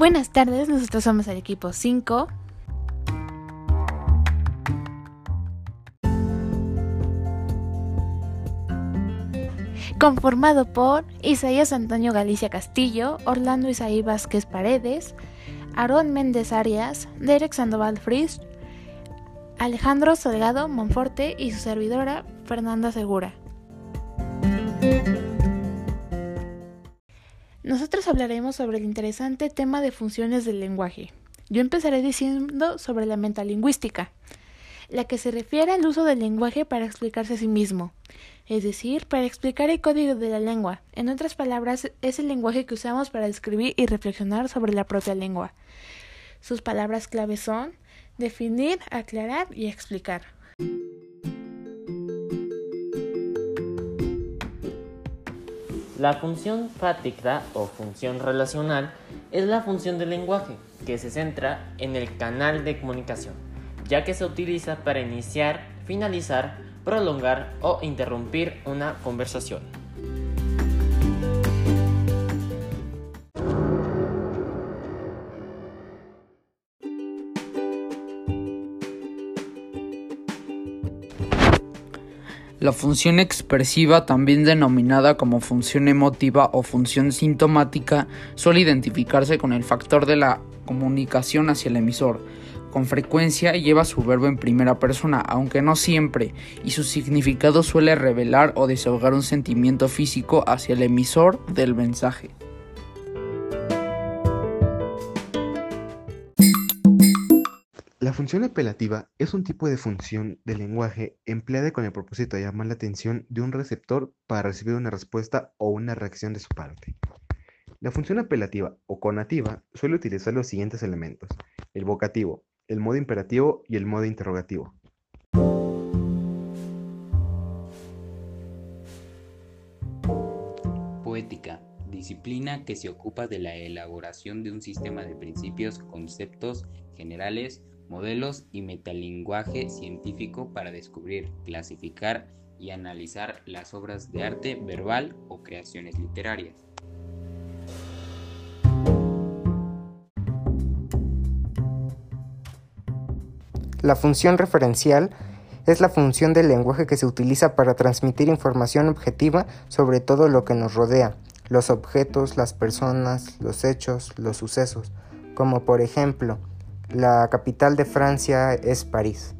Buenas tardes, nosotros somos el equipo 5. Conformado por Isaías Antonio Galicia Castillo, Orlando Isaí Vázquez Paredes, Aarón Méndez Arias, Derek Sandoval Fris, Alejandro Salgado Monforte y su servidora Fernanda Segura. Nosotros hablaremos sobre el interesante tema de funciones del lenguaje. Yo empezaré diciendo sobre la metalingüística, la que se refiere al uso del lenguaje para explicarse a sí mismo, es decir, para explicar el código de la lengua. En otras palabras, es el lenguaje que usamos para describir y reflexionar sobre la propia lengua. Sus palabras clave son definir, aclarar y explicar. La función práctica o función relacional es la función del lenguaje que se centra en el canal de comunicación, ya que se utiliza para iniciar, finalizar, prolongar o interrumpir una conversación. La función expresiva, también denominada como función emotiva o función sintomática, suele identificarse con el factor de la comunicación hacia el emisor. Con frecuencia lleva su verbo en primera persona, aunque no siempre, y su significado suele revelar o desahogar un sentimiento físico hacia el emisor del mensaje. Función apelativa es un tipo de función del lenguaje empleada con el propósito de llamar la atención de un receptor para recibir una respuesta o una reacción de su parte. La función apelativa o conativa suele utilizar los siguientes elementos: el vocativo, el modo imperativo y el modo interrogativo. Poética, disciplina que se ocupa de la elaboración de un sistema de principios, conceptos generales, modelos y metalinguaje científico para descubrir, clasificar y analizar las obras de arte verbal o creaciones literarias. La función referencial es la función del lenguaje que se utiliza para transmitir información objetiva sobre todo lo que nos rodea, los objetos, las personas, los hechos, los sucesos, como por ejemplo, la capital de Francia es París.